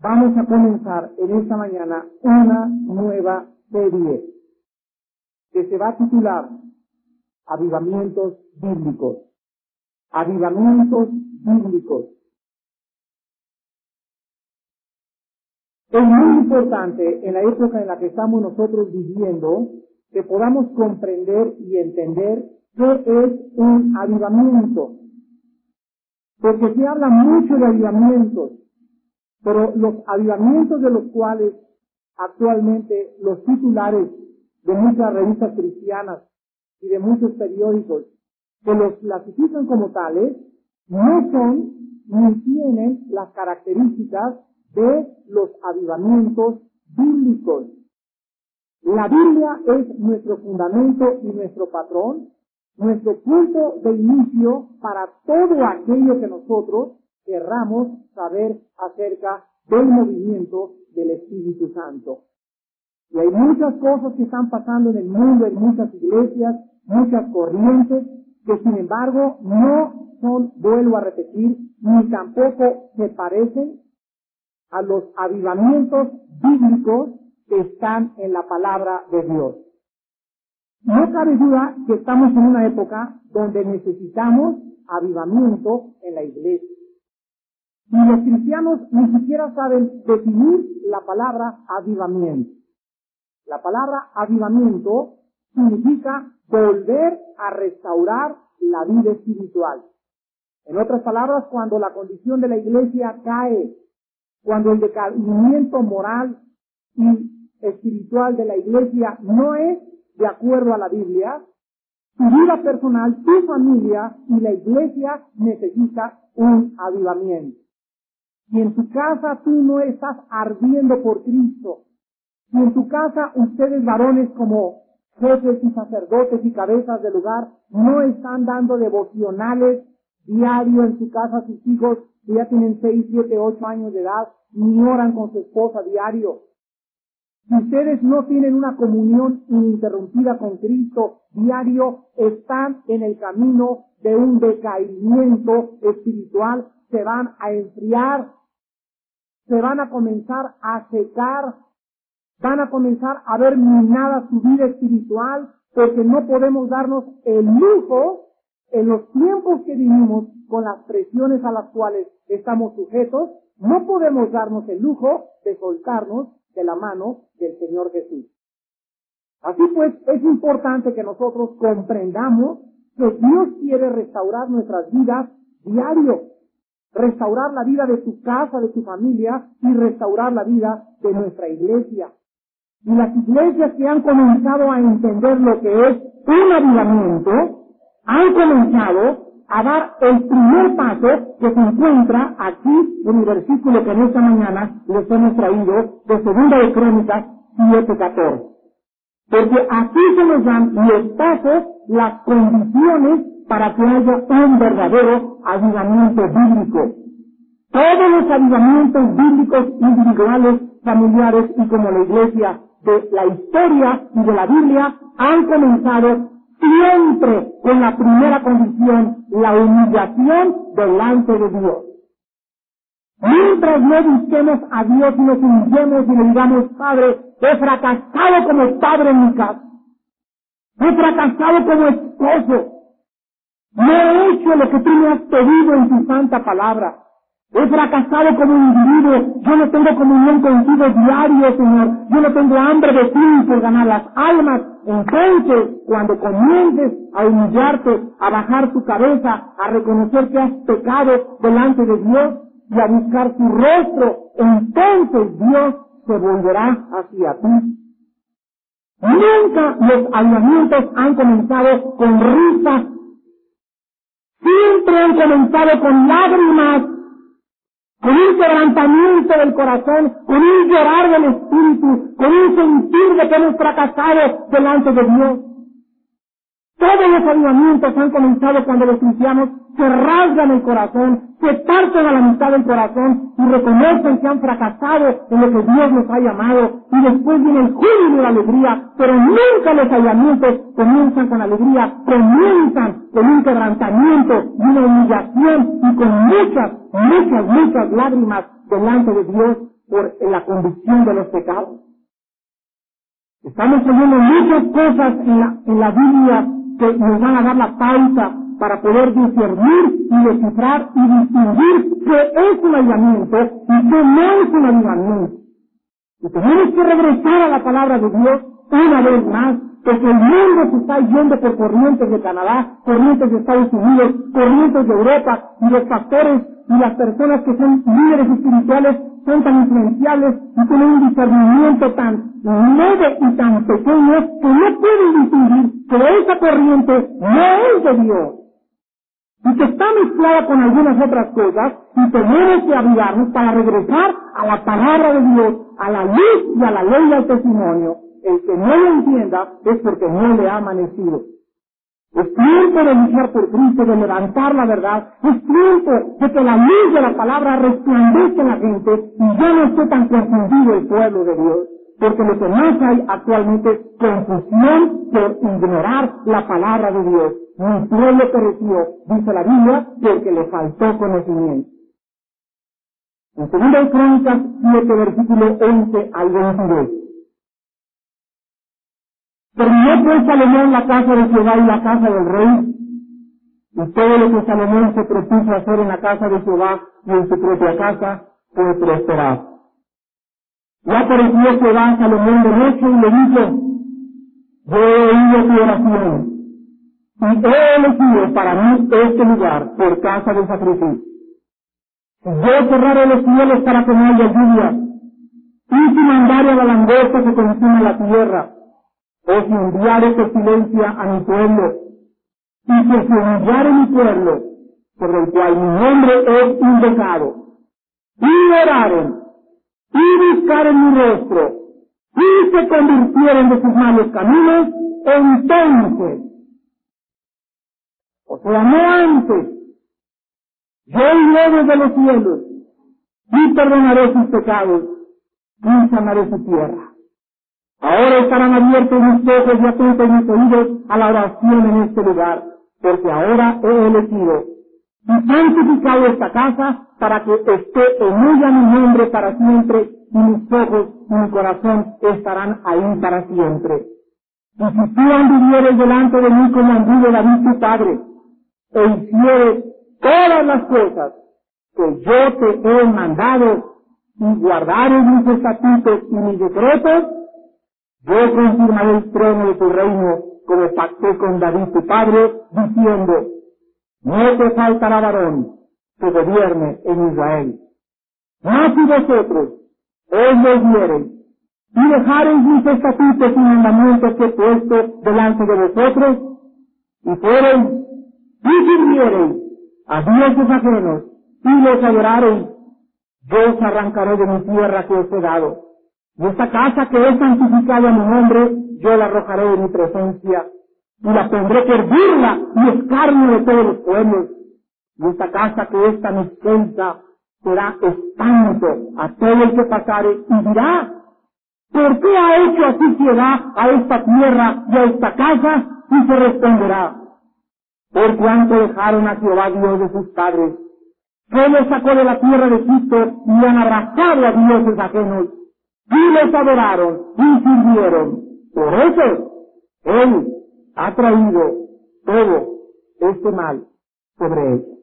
vamos a comenzar en esta mañana una nueva serie que se va a titular Avivamientos Bíblicos. Avivamientos Bíblicos. Es muy importante en la época en la que estamos nosotros viviendo que podamos comprender y entender qué es un avivamiento. Porque se habla mucho de avivamientos, pero los avivamientos de los cuales actualmente los titulares de muchas revistas cristianas y de muchos periódicos que los clasifican como tales, no son ni tienen las características de los avivamientos bíblicos. La Biblia es nuestro fundamento y nuestro patrón, nuestro punto de inicio para todo aquello que nosotros querramos saber acerca del movimiento del Espíritu Santo. Y hay muchas cosas que están pasando en el mundo, en muchas iglesias, muchas corrientes, que sin embargo no son, vuelvo a repetir, ni tampoco se parecen a los avivamientos bíblicos que están en la palabra de Dios. No cabe duda que estamos en una época donde necesitamos avivamiento en la iglesia. Y los cristianos ni siquiera saben definir la palabra avivamiento. La palabra avivamiento significa volver a restaurar la vida espiritual. En otras palabras, cuando la condición de la iglesia cae, cuando el decaimiento moral y espiritual de la iglesia no es de acuerdo a la Biblia, tu vida personal, tu familia y la iglesia necesita un avivamiento. Si en tu casa tú no estás ardiendo por Cristo, si en tu casa ustedes varones como jefes y sacerdotes y cabezas del lugar no están dando devocionales diario en su casa a sus hijos que ya tienen 6, 7, 8 años de edad, ni oran con su esposa diario. Si ustedes no tienen una comunión ininterrumpida con Cristo diario, están en el camino de un decaimiento espiritual, se van a enfriar, se van a comenzar a secar, van a comenzar a ver minada su vida espiritual, porque no podemos darnos el lujo en los tiempos que vivimos con las presiones a las cuales estamos sujetos, no podemos darnos el lujo de soltarnos de la mano del Señor Jesús. Así pues, es importante que nosotros comprendamos que Dios quiere restaurar nuestras vidas diario, restaurar la vida de tu casa, de tu familia y restaurar la vida de nuestra iglesia. Y las iglesias que han comenzado a entender lo que es un avivamiento, han comenzado a dar el primer paso que se encuentra aquí en el versículo que en esta mañana les hemos traído de Segunda de Crónicas 7.14. Porque aquí se nos dan los pasos, las condiciones para que haya un verdadero avivamiento bíblico. Todos los avivamientos bíblicos individuales, familiares y como la iglesia de la historia y de la Biblia han comenzado siempre con la primera condición, la humillación delante de Dios. Mientras no busquemos a Dios y nos humillemos y le digamos, Padre, he fracasado como padre en mi casa. He fracasado como esposo. No he hecho lo que tú me has pedido en tu santa palabra. He fracasado como individuo. Yo no tengo comunión contigo diario, Señor. Yo no tengo hambre de ti por ganar las almas. Entonces, cuando comiences a humillarte, a bajar tu cabeza, a reconocer que has pecado delante de Dios y a buscar tu rostro, entonces Dios se volverá hacia ti. Nunca los avivamientos han comenzado con risas. Siempre han comenzado con lágrimas con un quebrantamiento del corazón, con un llorar del espíritu, con un sentir de que hemos fracasado delante de Dios. Todos los avivamientos han comenzado cuando los cristianos se rasgan el corazón, se parten a la mitad del corazón y reconocen que han fracasado en lo que Dios les ha llamado y después viene el júbilo y la alegría, pero nunca los avivamientos comienzan con alegría, comienzan con un quebrantamiento y una humillación y con muchas, muchas, muchas lágrimas delante de Dios por la convicción de los pecados. Estamos oyendo muchas cosas en la, en la Biblia que nos van a dar la pauta para poder discernir y descifrar y distinguir qué es un avivamiento y qué no es un avivamiento. Y tenemos que regresar a la palabra de Dios una vez más, porque el mundo se está yendo por corrientes de Canadá, corrientes de Estados Unidos, corrientes de Europa, y los pastores y las personas que son líderes espirituales son tan influenciables y tienen un discernimiento tan leve y tan pequeño que no pueden distinguir que esa corriente no es de Dios y que está mezclada con algunas otras cosas y tenemos que avivarnos para regresar a la palabra de Dios, a la luz y a la ley del testimonio. El que no lo entienda es porque no le ha amanecido. Es tiempo de luchar por Cristo, de levantar la verdad. Es tiempo de que la luz de la palabra resplandezca en la gente y ya no esté tan confundido el pueblo de Dios. Porque lo que más hay actualmente es confusión por ignorar la palabra de Dios. Mi pueblo pereció, dice la Biblia, porque le faltó conocimiento. En 2 Crónicas 7, versículo 11 al 22. Terminó pues Salomón la casa de Jehová y la casa del rey, y todo lo que Salomón se propuso hacer en la casa de Jehová y en su propia casa fue prosperado. Ya apareció Jehová a Salomón de noche y le dijo, yo he oído tu oración, y he elegido para mí este lugar por casa de sacrificio. Yo cerraré los cielos para que no haya lluvia, y si mandare a la langosta que consume la tierra, o si enviare pestilencia a mi pueblo, y que se humillare mi pueblo, por el cual mi nombre es invocado, y oraren, y buscaren mi rostro, y se convirtieren de sus malos caminos, entonces o sea, no antes. Yo iré desde los cielos y perdonaré sus pecados y sanaré su tierra. Ahora estarán abiertos mis ojos y atentos mis oídos a la oración en este lugar, porque ahora he elegido y santificado esta casa para que esté en ella mi nombre para siempre y mis ojos y mi corazón estarán ahí para siempre. Y si tú anduvieres delante de mí como anduvo David tu padre, e hicieres todas las cosas que yo te he mandado y guardares mis estatutos y mis decretos, yo confirmaré el trono de tu reino como pacté con David tu padre, diciendo, no te faltará varón que gobierne en Israel. Mas si vosotros os volviereis y dejareis mis estatutos y mandamientos que he puesto delante de vosotros, y fuereis y sirviereis a dioses ajenos y los adorareis, yo os arrancaré de mi tierra que os he dado. Y esta casa que es santificada en mi nombre, yo la arrojaré de mi presencia y la pondré por burla y escarnio de todos los pueblos. Y esta casa que es tan extensa será espanto a todo el que pasare y dirá, ¿por qué ha hecho así ciudad a esta tierra y a esta casa? Y se responderá, por cuanto dejaron a Jehová Dios de sus padres, que los sacó de la tierra de Egipto y han abrazado a dioses ajenos, y los adoraron y sirvieron. Por eso, Él ha traído todo este mal sobre ellos.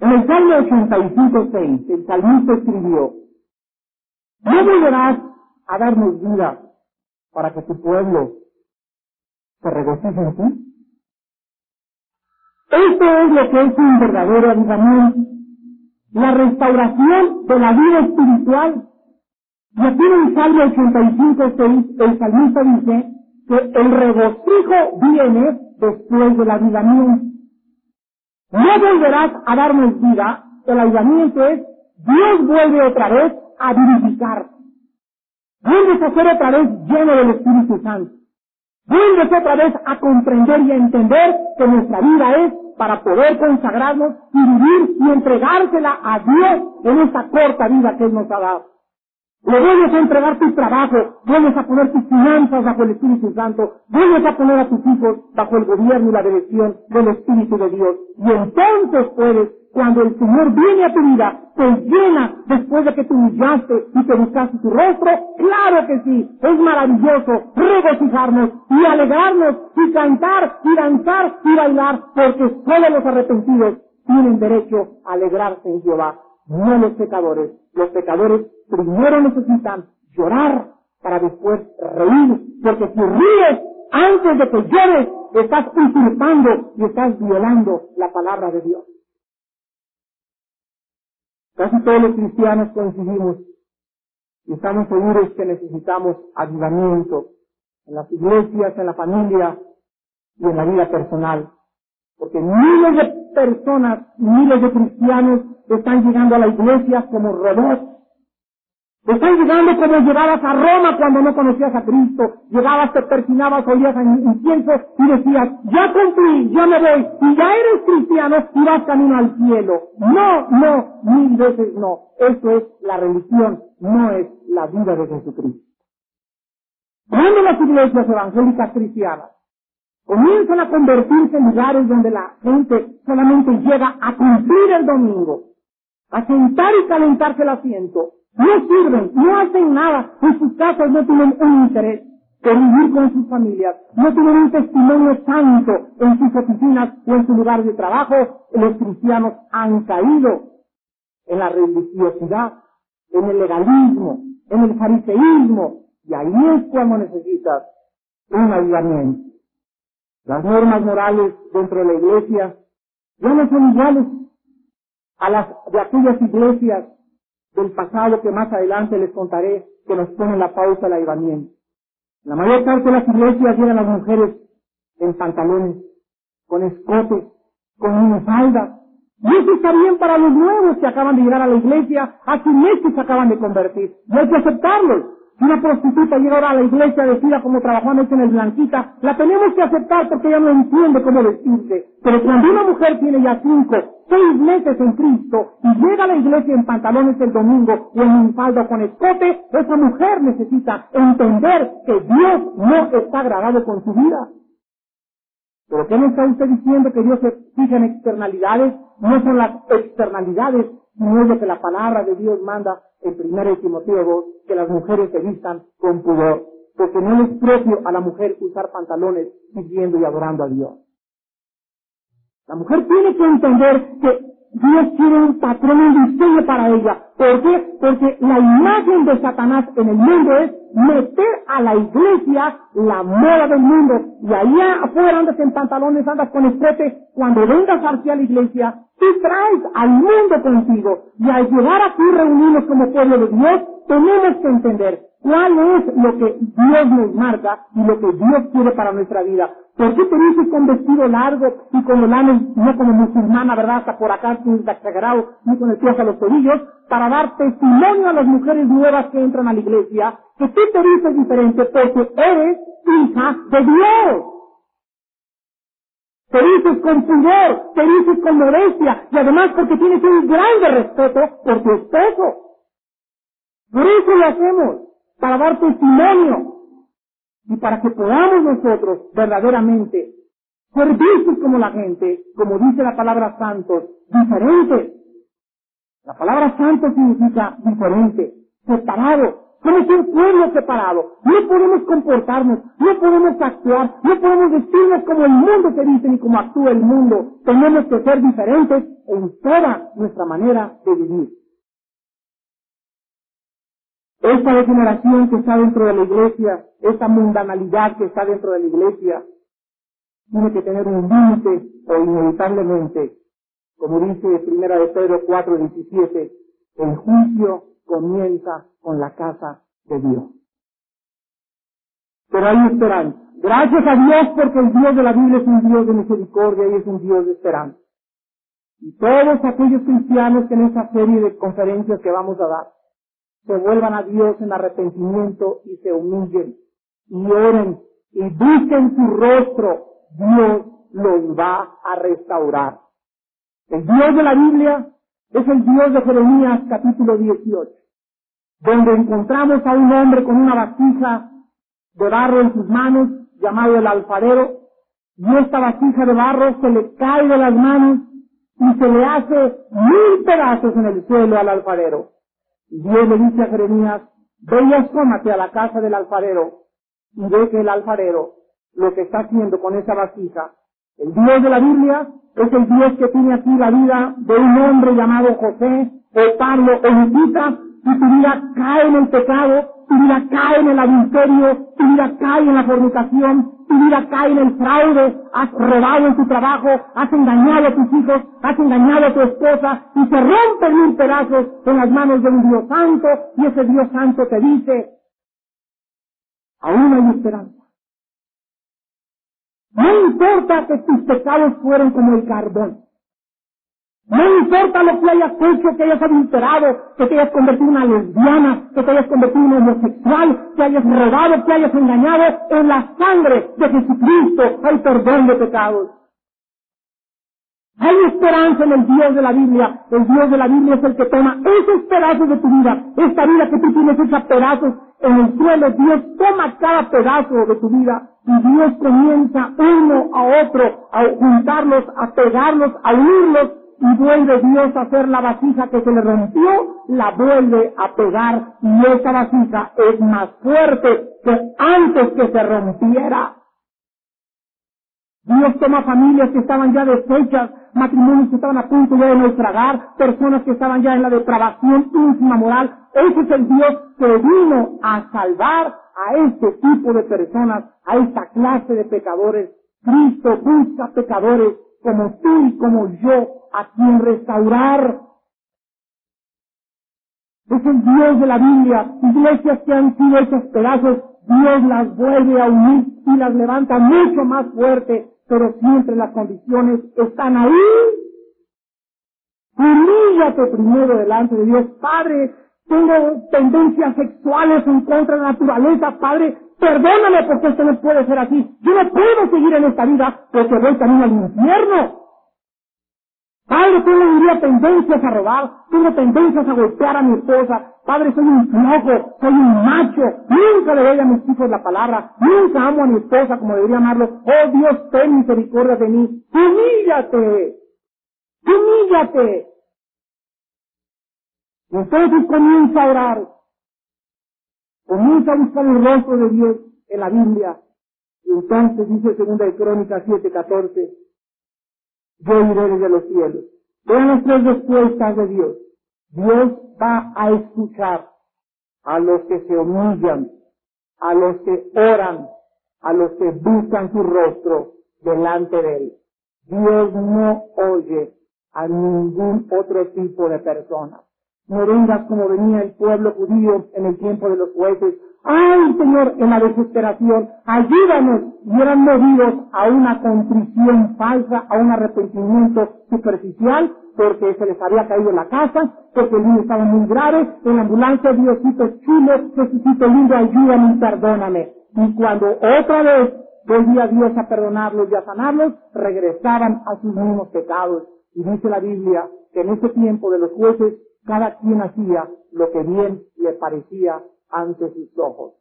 En el Salmo 85.6, el salmista escribió, no volverás a darnos vida para que tu pueblo ti. Esto es lo que es un verdadero avivamiento, la restauración de la vida espiritual. Y aquí en el Salmo 85, 6, el salmista dice que el regocijo viene después del avivamiento. No volverás a darnos vida, el avivamiento es Dios vuelve otra vez a vivificar. Vuelves a ser otra vez lleno del Espíritu Santo. Vuelves otra vez a comprender y a entender que nuestra vida es para poder consagrarnos y vivir y entregársela a Dios en esta corta vida que Él nos ha dado. Le vuelves a entregar tu trabajo, vuelves a poner tus finanzas bajo el Espíritu Santo, vuelves a poner a tus hijos bajo el gobierno y la dirección del Espíritu de Dios. Y entonces puedes cuando el Señor viene a tu vida, te llena después de que te humillaste y te buscaste tu rostro? Claro que sí, es maravilloso regocijarnos y alegrarnos y cantar y danzar y bailar, porque solo los arrepentidos tienen derecho a alegrarse en Jehová, no los pecadores. Los pecadores primero necesitan llorar para después reír, porque si ríes antes de que llores, estás usurpando y estás violando la palabra de Dios. Casi todos los cristianos coincidimos y estamos seguros que necesitamos avivamiento en las iglesias, en la familia y en la vida personal. Porque miles de personas, miles de cristianos están llegando a la iglesia como robots están llegando como llegabas a Roma cuando no conocías a Cristo. Llegabas, te persinabas, oías incienso y decías, ya cumplí, ya me voy, y ya eres cristiano y vas camino al cielo. No, no, mil veces no. Eso es la religión, no es la vida de Jesucristo. Cuando las iglesias evangélicas cristianas comienzan a convertirse en lugares donde la gente solamente llega a cumplir el domingo, a sentar y calentarse el asiento, no sirven, no hacen nada, en sus casas no tienen un interés por vivir con sus familias, no tienen un testimonio santo en sus oficinas o en su lugar de trabajo, los cristianos han caído en la religiosidad, en el legalismo, en el fariseísmo, y ahí es cuando necesitas un ayudamiento. Las normas morales dentro de la iglesia ya no son iguales a las de aquellas iglesias del pasado que más adelante les contaré que nos pone la pausa al ayudamiento. La mayor parte de las iglesias llegan las mujeres en pantalones, con escotes, con minifalda. Y eso está bien para los nuevos que acaban de llegar a la iglesia, a quienes se acaban de convertir. Y hay que aceptarlos. Una prostituta llega ahora a la iglesia vestida como trabajando en el blanquita, la tenemos que aceptar porque ella no entiende cómo vestirse. Pero cuando una mujer tiene ya cinco, seis meses en Cristo y llega a la iglesia en pantalones el domingo o en un faldo con escote, esa mujer necesita entender que Dios no está agradado con su vida. ¿Pero qué me está usted diciendo que Dios se fija en externalidades? No son las externalidades, sino es lo que la palabra de Dios manda en 1 Timoteo 2, que las mujeres se vistan con pudor, porque no es propio a la mujer usar pantalones siguiendo y adorando a Dios. La mujer tiene que entender que Dios tiene un patrón, un para ella. ¿Por qué? Porque la imagen de Satanás en el mundo es meter a la iglesia la moda del mundo. Y ahí afuera andas en pantalones, andas con escote. Cuando vengas hacia la iglesia, tú traes al mundo contigo. Y al llegar aquí reunirnos como pueblo de Dios, tenemos que entender cuál es lo que Dios nos marca y lo que Dios quiere para nuestra vida. ¿Por qué te dices con vestido largo y con los lames, no como musulmana, verdad, hasta por acá, exagerado, ni con el pie a los tobillos, para dar testimonio a las mujeres nuevas que entran a la iglesia, que tú te dices diferente porque eres hija de Dios. Te dices con pudor, te dices con modestia, y además porque tienes un grande respeto por tu esposo. Por eso lo hacemos, para dar testimonio y para que podamos nosotros verdaderamente ser vistos como la gente, como dice la palabra santos, diferentes. La palabra santo significa diferente, separado. Somos un pueblo separado. No podemos comportarnos, no podemos actuar, no podemos vestirnos como el mundo se dice ni como actúa el mundo. Tenemos que ser diferentes en toda nuestra manera de vivir. Esta degeneración que está dentro de la iglesia, esta mundanalidad que está dentro de la iglesia, tiene que tener un límite o inevitablemente, como dice primera de Pedro 4, 17, el juicio comienza con la casa de Dios. Pero hay esperanza. Gracias a Dios porque el Dios de la Biblia es un Dios de misericordia y es un Dios de esperanza. Y todos aquellos cristianos que en esta serie de conferencias que vamos a dar se vuelvan a Dios en arrepentimiento y se humillen y oren y busquen su rostro, Dios los va a restaurar. El Dios de la Biblia es el Dios de Jeremías capítulo 18, donde encontramos a un hombre con una vasija de barro en sus manos, llamado el alfarero, y esta vasija de barro se le cae de las manos y se le hace mil pedazos en el suelo al alfarero. Dios le dice a Jeremías, ve y asómate a la casa del alfarero y ve que el alfarero lo que está haciendo con esa vasija, el Dios de la Biblia es el Dios que tiene aquí la vida de un hombre llamado José o Pablo o y tu vida cae en el pecado, tu vida cae en el adulterio, tu vida cae en la fornicación, tu vida cae en el fraude, has robado en tu trabajo, has engañado a tus hijos, has engañado a tu esposa y se rompen mil pedazos en las manos de un Dios santo y ese Dios santo te dice, aún hay esperanza. No importa que tus pecados fueran como el carbón. No importa lo que hayas hecho, que hayas adulterado, que te hayas convertido en una lesbiana, que te hayas convertido en homosexual, que hayas robado, que hayas engañado, en la sangre de Jesucristo hay perdón de pecados. Hay esperanza en el Dios de la Biblia. El Dios de la Biblia es el que toma esos pedazos de tu vida, esta vida que tú tienes hecha pedazos en el suelo. Dios toma cada pedazo de tu vida y Dios comienza uno a otro a juntarlos, a pegarlos, a unirlos y vuelve Dios a hacer la vasija que se le rompió, la vuelve a pegar y esa vasija es más fuerte que antes que se rompiera. Dios toma familias que estaban ya deshechas, matrimonios que estaban a punto ya de naufragar, personas que estaban ya en la depravación íntima moral. Ese es el Dios que vino a salvar a este tipo de personas, a esta clase de pecadores. Cristo busca pecadores como tú y como yo, a quien restaurar. Es el Dios de la Biblia. Iglesias que han sido hechas pedazos, Dios las vuelve a unir y las levanta mucho más fuerte, pero siempre las condiciones están ahí. Humíllate primero delante de Dios. Padre, tengo tendencias sexuales en contra de la naturaleza. Padre, perdóname porque esto no puede ser así. Yo no puedo seguir en esta vida porque voy camino al infierno. Padre, tengo diría tendencias a robar, tengo tendencias a golpear a mi esposa. Padre, soy un flojo, soy un macho. Nunca le doy a mis hijos la palabra. Nunca amo a mi esposa como debería amarlo. Oh Dios, ten misericordia de mí. Humíllate. Humíllate. Entonces comienza a orar. Comienza a buscar el rostro de Dios en la Biblia. Y entonces dice segunda de Crónicas 7:14, yo iré desde los cielos. Vean las tres respuestas de Dios. Dios va a escuchar a los que se humillan, a los que oran, a los que buscan su rostro delante de Él. Dios no oye a ningún otro tipo de persona. No vengas como venía el pueblo judío en el tiempo de los jueces. ¡Ay, Señor! En la desesperación, ayúdanos. Y eran movidos a una contrición falsa, a un arrepentimiento superficial, porque se les había caído la casa, porque el niño estaba muy grave, en la ambulancia, Diosito chulo, Jesucito lindo, ayúdame y perdóname. Y cuando otra vez volvía Dios a perdonarlos y a sanarlos, regresaban a sus mismos pecados. Y dice la Biblia que en ese tiempo de los jueces cada quien hacía lo que bien le parecía ante sus ojos.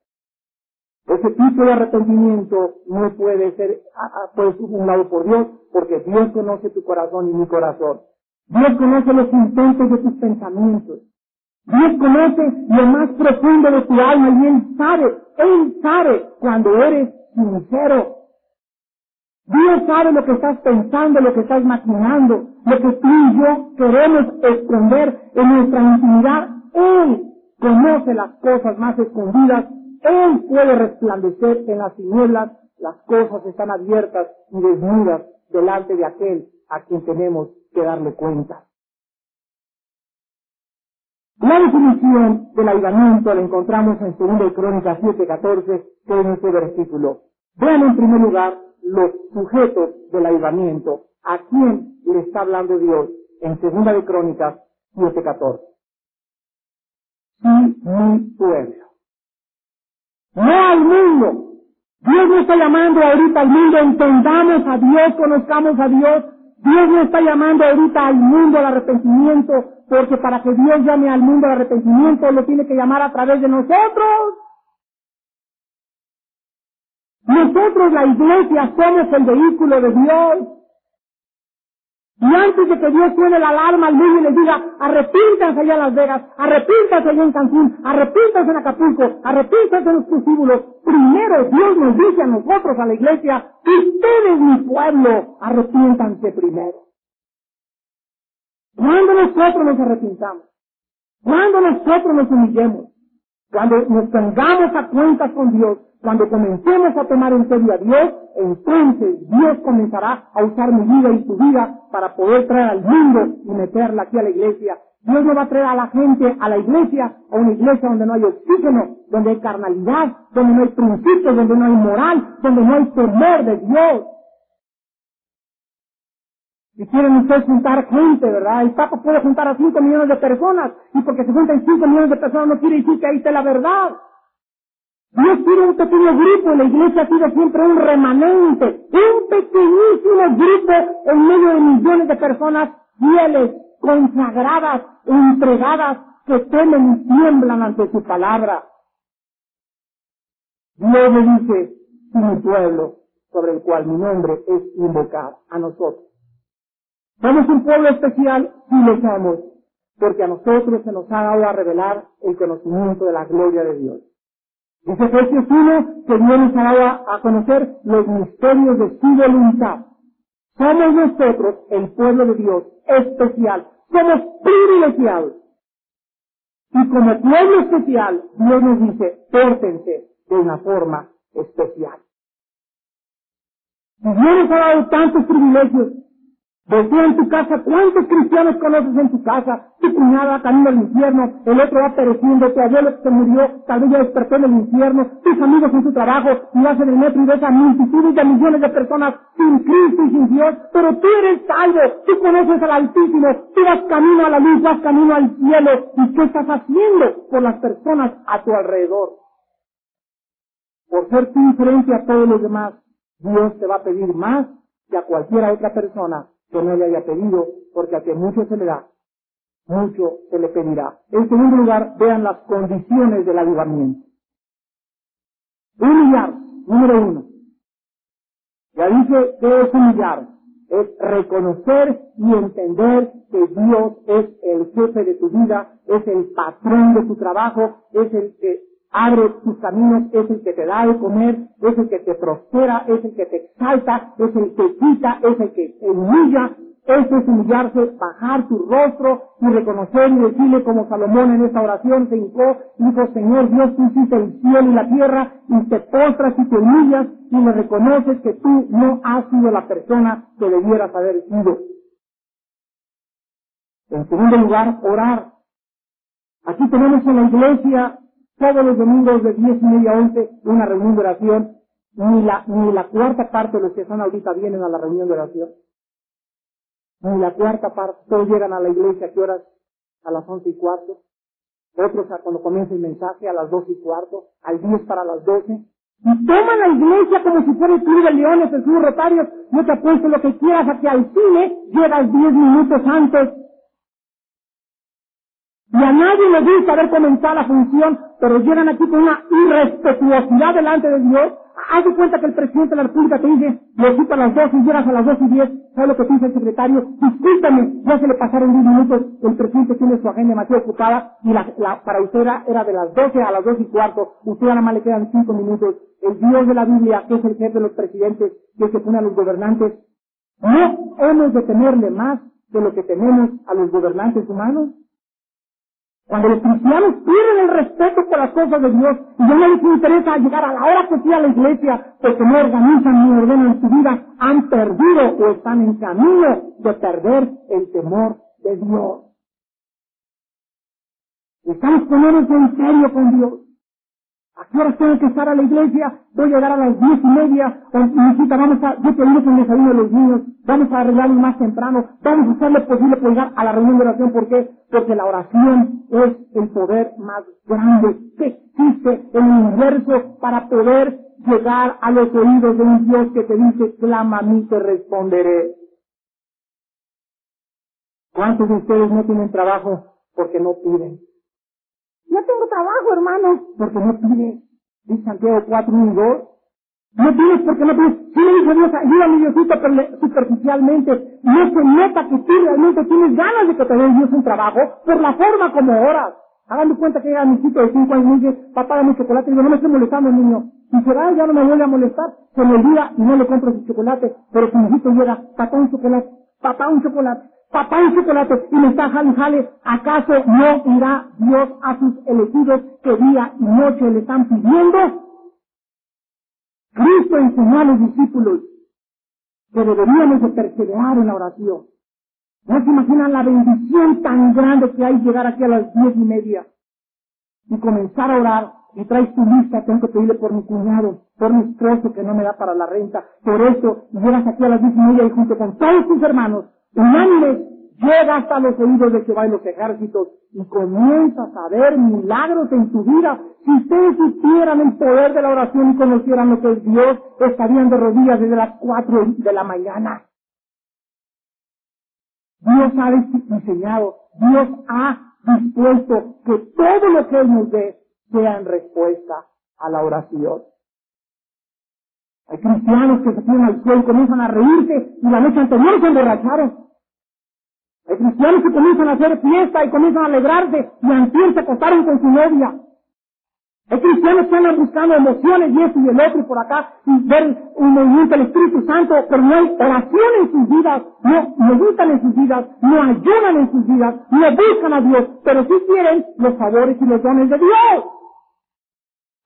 Ese tipo de arrepentimiento no puede ser pues, un lado por Dios, porque Dios conoce tu corazón y mi corazón. Dios conoce los intentos de tus pensamientos. Dios conoce lo más profundo de tu alma y Él sabe, Él sabe cuando eres sincero. Dios sabe lo que estás pensando, lo que estás maquinando, lo que tú y yo queremos esconder en nuestra intimidad. Él conoce las cosas más escondidas. Él puede resplandecer en las tinieblas. Las cosas están abiertas y desnudas delante de aquel a quien tenemos que darle cuenta. La definición del ayudamiento la encontramos en 2 Crónicas 7.14, que es nuestro versículo. Vean en primer lugar los sujetos del ayudamiento. ¿A quién le está hablando Dios en Segunda de Crónicas 7.14? Sí, mi pueblo. No al mundo. Dios no está llamando ahorita al mundo, entendamos a Dios, conozcamos a Dios. Dios no está llamando ahorita al mundo al arrepentimiento, porque para que Dios llame al mundo al arrepentimiento, lo tiene que llamar a través de nosotros. Nosotros, la iglesia, somos el vehículo de Dios. Y antes de que Dios suene la alarma al mundo y les diga, arrepíntanse allá en Las Vegas, arrepíntanse allá en Cancún, arrepíntanse en Acapulco, arrepíntanse en los prostíbulos, primero Dios nos dice a nosotros, a la iglesia, ustedes mi pueblo, arrepiéntanse primero. Cuando nosotros nos arrepintamos, cuando nosotros nos humillemos, cuando nos pongamos a cuentas con Dios, cuando comencemos a tomar en serio a Dios, entonces Dios comenzará a usar mi vida y tu vida para poder traer al mundo y meterla aquí a la iglesia. Dios no va a traer a la gente a la iglesia, a una iglesia donde no hay oxígeno, donde hay carnalidad, donde no hay principios, donde no hay moral, donde no hay temor de Dios. Si quieren ustedes juntar gente, ¿verdad? El Papa puede juntar a 5 millones de personas, y porque se juntan 5 millones de personas no quiere decir que ahí esté la verdad. Dios tiene un pequeño grupo, la iglesia ha sido siempre un remanente, un pequeñísimo grupo en medio de millones de personas fieles, consagradas, entregadas, que temen y tiemblan ante su palabra. Dios le dice, mi pueblo, sobre el cual mi nombre es invocado, a nosotros. Somos un pueblo especial y lo somos, porque a nosotros se nos ha dado a revelar el conocimiento de la gloria de Dios. Dice Efesios 1 que Dios nos ha dado a conocer los misterios de su voluntad. Somos nosotros, el pueblo de Dios, especial. Somos privilegiados. Y como pueblo especial, Dios nos dice, pórtense de una forma especial. Dios nos ha dado tantos privilegios Voltea en tu casa, ¿cuántos cristianos conoces en tu casa? Tu cuñada camino al infierno, el otro va pereciendo, tu abuelo se murió, tal vez despertó en el infierno, tus amigos en tu trabajo, y vas en el metro y a multitudes de millones de personas sin Cristo y sin Dios, pero tú eres salvo, tú conoces al Altísimo, tú vas camino a la luz, vas camino al cielo, ¿y qué estás haciendo por las personas a tu alrededor? Por ser tú diferente a todos los demás, Dios te va a pedir más que a cualquier otra persona que no le haya pedido, porque a que mucho se le da, mucho se le pedirá. En segundo lugar, vean las condiciones del avivamiento. Humillar, número uno. Ya dice que es humillar, es reconocer y entender que Dios es el jefe de tu vida, es el patrón de tu trabajo, es el que abre tus caminos, es el que te da de comer, es el que te prospera, es el que te exalta, es el que quita, es el que humilla. Eso es humillarse, bajar tu rostro y reconocer y decirle como Salomón en esta oración se hincó, dijo, Señor Dios, tú hiciste el cielo y la tierra, y te postras y te humillas y le reconoces que tú no has sido la persona que debieras haber sido. En segundo lugar, orar. Aquí tenemos en la iglesia todos los domingos de diez y media a once una reunión de oración, ni la, ni la cuarta parte de los que están ahorita vienen a la reunión de oración. Ni la cuarta parte, todos llegan a la iglesia, ¿a qué horas? A las once y cuarto. Otros a cuando comienza el mensaje a las doce y cuarto, al diez para las doce. Y toman la iglesia como si fuera el club de leones, el club rotario. No te apuesto lo que quieras a que al cine llegas diez minutos antes y a nadie le gusta ver comenzado la función, pero llegan aquí con una irrespetuosidad delante de Dios. Haz de cuenta que el presidente de la República te dice, lo quita a las dos y llegas a las dos y diez. ¿Sabes lo que dice el secretario? Discúlpame, ya se le pasaron diez minutos. El presidente tiene su agenda demasiado ocupada y la, para usted era, de las doce a las dos y cuarto. Usted nada más le quedan cinco minutos. El Dios de la Biblia, que es el jefe de los presidentes, que se pone a los gobernantes, no hemos de temerle más de lo que tenemos a los gobernantes humanos. Cuando los cristianos pierden el respeto por las cosas de Dios y ya no les interesa llegar a la hora que sea a la iglesia porque no organizan ni ordenan su vida, han perdido o están en camino de perder el temor de Dios. Estamos poniéndonos en serio con Dios. ¿A qué horas tengo que estar a la iglesia? Voy a llegar a las diez y media. O, vamos a, yo te digo el desayuno de los niños. Vamos a arreglarlo más temprano. Vamos a hacer lo posible por llegar a la reunión de oración. ¿Por qué? Porque la oración es el poder más grande que existe en el universo para poder llegar a los oídos de un Dios que te dice, clama a mí, te responderé. ¿Cuántos de ustedes no tienen trabajo porque no piden? No tengo trabajo, hermano, porque no pide. Dice Santiago 4, 1 y 2. No tienes por qué no tienes. Si le dice Dios, Diosito, superficialmente no se nota que tú realmente tienes ganas de que te dé Dios un trabajo por la forma como oras. Háganme cuenta que llega mi hijito de 5 años y dice, papá, dame chocolate. Y yo, no me estoy molestando, niño. Y se va, ya no me vuelve a molestar. Se me olvida y no le compro su chocolate. Pero si mi hijito llega, papá, un chocolate. Papá, un chocolate. Papá, un chocolate. Y me está jale, y. ¿Acaso no irá Dios a sus elegidos que día y noche le están pidiendo? Cristo enseñó a los discípulos que deberíamos de perseverar en la oración. No se imaginan la bendición tan grande que hay llegar aquí a las diez y media y comenzar a orar y traes tu lista, tengo que pedirle por mi cuñado, por mi esposo que no me da para la renta, por eso, y llegas aquí a las diez y media y junto con todos tus hermanos, unánimes, llega hasta los oídos de Jehová y los ejércitos y comienzas a ver milagros en tu vida. Si ustedes supieran el poder de la oración y conocieran lo que es Dios, estarían de rodillas desde las cuatro de la mañana. Dios ha diseñado, Dios ha dispuesto que todo lo que Él nos dé sea en respuesta a la oración. Hay cristianos que se tiran al suelo y comienzan a reírse y la noche anterior se emborracharon. Hay cristianos que comienzan a hacer fiesta y comienzan a alegrarse y antes se acostaron con su novia. Hay cristianos que andan buscando emociones y esto y el otro y por acá y ver un movimiento del Espíritu Santo, pero no hay oración en sus vidas, no meditan en sus vidas, no ayunan en sus vidas, no buscan a Dios, pero sí quieren los favores y los dones de Dios.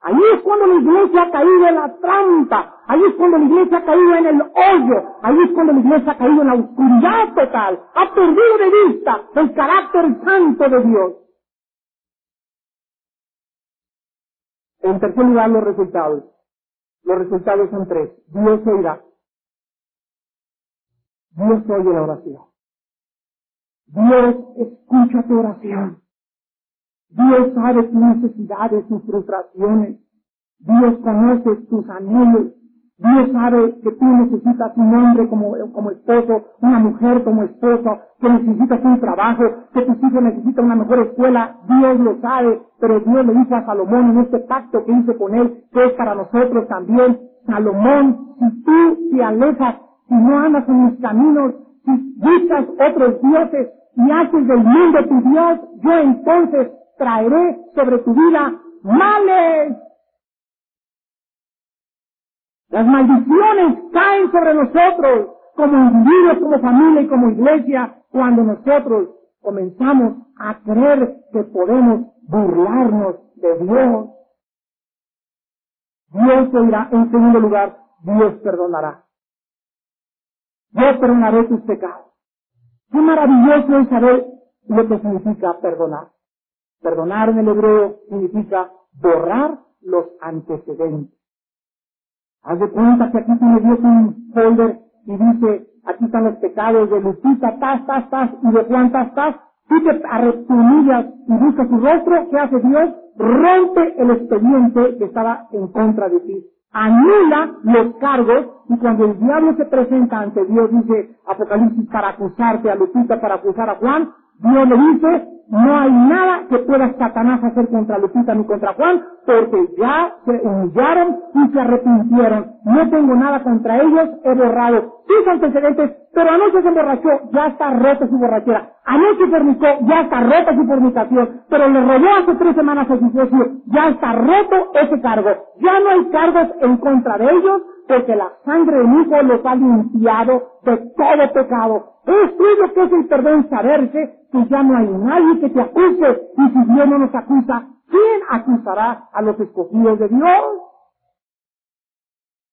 Ahí es cuando la iglesia ha caído en la trampa, ahí es cuando la iglesia ha caído en el hoyo, ahí es cuando la iglesia ha caído en la oscuridad total, ha perdido de vista el carácter santo de Dios. En tercer lugar, los resultados. Los resultados son tres. Dios oirá. Dios oye la oración. Dios escucha tu oración. Dios sabe tus necesidades, tus frustraciones. Dios conoce tus anhelos. Dios sabe que tú necesitas un hombre como, como esposo, una mujer como esposo, que necesitas un trabajo, que tus hijos necesitan una mejor escuela. Dios lo sabe, pero Dios le dijo a Salomón en este pacto que hizo con él, que es para nosotros también. Salomón, si tú te alejas, si no andas en mis caminos, si buscas otros dioses y haces del mundo tu Dios, yo entonces traeré sobre tu vida males. Las maldiciones caen sobre nosotros como individuos, como familia y como iglesia cuando nosotros comenzamos a creer que podemos burlarnos de Dios. Dios oirá. En segundo lugar, Dios perdonará. Yo perdonaré tus pecados. Qué maravilloso es saber lo que significa perdonar. Perdonar en el hebreo significa borrar los antecedentes. Haz de cuenta que aquí tiene Dios un folder y dice, aquí están los pecados de Lucita, tas, tas, tas, y de Juan, tas, tas. Tú te arrepumillas y buscas su rostro, ¿qué hace Dios? Rompe el expediente que estaba en contra de ti. Anula los cargos y cuando el diablo se presenta ante Dios, dice Apocalipsis, para acusarte a Lupita, para acusar a Juan, Dios le dice, no hay nada que pueda Satanás hacer contra Lupita ni contra Juan, porque ya se humillaron y se arrepintieron. No tengo nada contra ellos, he borrado sus antecedentes, pero anoche se emborrachó, ya está rota su borrachera. Anoche fornicó, ya está rota su fornicación, pero le robó hace tres semanas a su socio, ya está roto ese cargo. Ya no hay cargos en contra de ellos, porque la sangre del Hijo los ha limpiado de todo pecado. Es tuyo que es el perdón saberse que ya no hay nadie que te acuse, y si Dios no nos acusa, ¿quién acusará a los escogidos de Dios?